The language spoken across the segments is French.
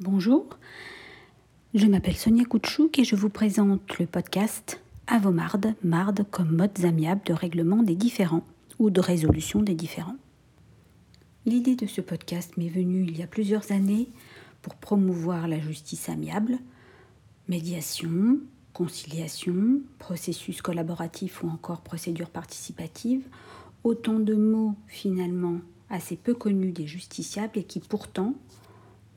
Bonjour, je m'appelle Sonia Koutchouk et je vous présente le podcast Avomarde, marde comme modes amiables de règlement des différends ou de résolution des différends. L'idée de ce podcast m'est venue il y a plusieurs années pour promouvoir la justice amiable, médiation, conciliation, processus collaboratif ou encore procédure participative, autant de mots finalement assez peu connus des justiciables et qui pourtant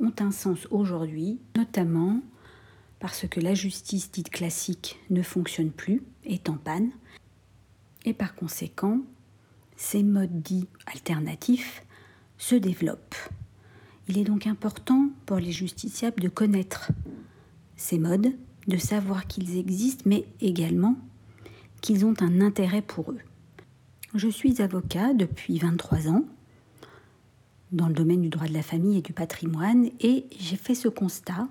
ont un sens aujourd'hui, notamment parce que la justice dite classique ne fonctionne plus, est en panne, et par conséquent, ces modes dits alternatifs se développent. Il est donc important pour les justiciables de connaître ces modes, de savoir qu'ils existent, mais également qu'ils ont un intérêt pour eux. Je suis avocat depuis 23 ans dans le domaine du droit de la famille et du patrimoine et j'ai fait ce constat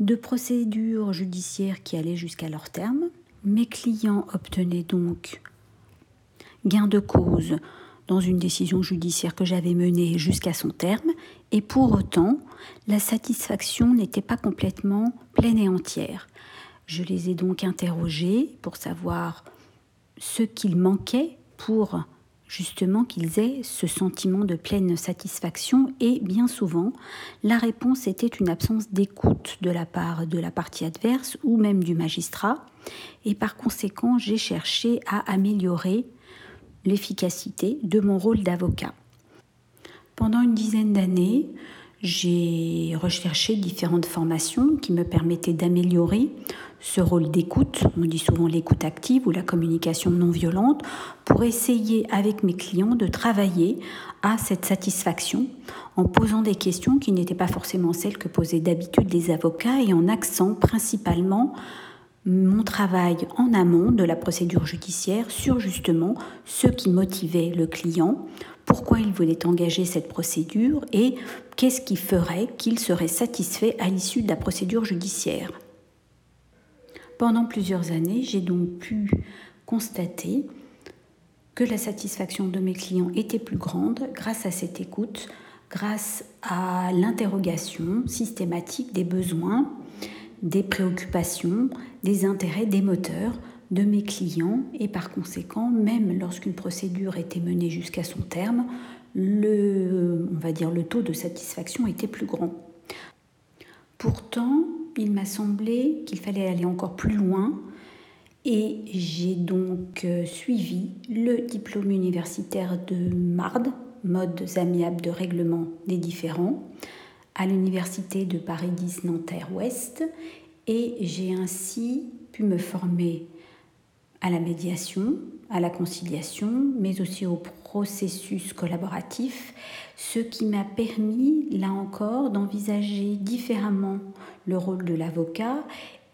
de procédures judiciaires qui allaient jusqu'à leur terme. Mes clients obtenaient donc gain de cause dans une décision judiciaire que j'avais menée jusqu'à son terme, et pour autant, la satisfaction n'était pas complètement pleine et entière. Je les ai donc interrogés pour savoir ce qu'il manquait pour justement qu'ils aient ce sentiment de pleine satisfaction et bien souvent la réponse était une absence d'écoute de la part de la partie adverse ou même du magistrat et par conséquent j'ai cherché à améliorer l'efficacité de mon rôle d'avocat. Pendant une dizaine d'années, j'ai recherché différentes formations qui me permettaient d'améliorer ce rôle d'écoute, on dit souvent l'écoute active ou la communication non violente, pour essayer avec mes clients de travailler à cette satisfaction en posant des questions qui n'étaient pas forcément celles que posaient d'habitude les avocats et en accent principalement mon travail en amont de la procédure judiciaire sur justement ce qui motivait le client, pourquoi il voulait engager cette procédure et qu'est-ce qui ferait qu'il serait satisfait à l'issue de la procédure judiciaire. Pendant plusieurs années, j'ai donc pu constater que la satisfaction de mes clients était plus grande grâce à cette écoute, grâce à l'interrogation systématique des besoins des préoccupations, des intérêts, des moteurs de mes clients et par conséquent, même lorsqu'une procédure était menée jusqu'à son terme, le, va dire, le taux de satisfaction était plus grand. Pourtant, il m'a semblé qu'il fallait aller encore plus loin et j'ai donc euh, suivi le diplôme universitaire de MARD, Modes amiables de règlement des différends, à l'université de Paris 10 Nanterre Ouest et j'ai ainsi pu me former à la médiation, à la conciliation, mais aussi au processus collaboratif, ce qui m'a permis, là encore, d'envisager différemment le rôle de l'avocat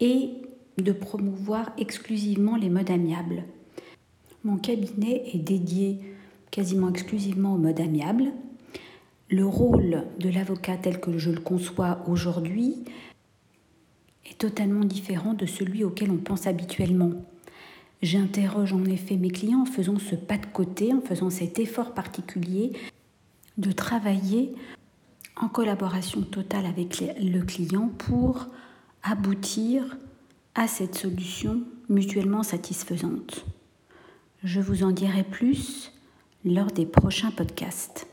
et de promouvoir exclusivement les modes amiables. Mon cabinet est dédié quasiment exclusivement aux modes amiables, le rôle de l'avocat tel que je le conçois aujourd'hui est totalement différent de celui auquel on pense habituellement. J'interroge en effet mes clients en faisant ce pas de côté, en faisant cet effort particulier de travailler en collaboration totale avec le client pour aboutir à cette solution mutuellement satisfaisante. Je vous en dirai plus lors des prochains podcasts.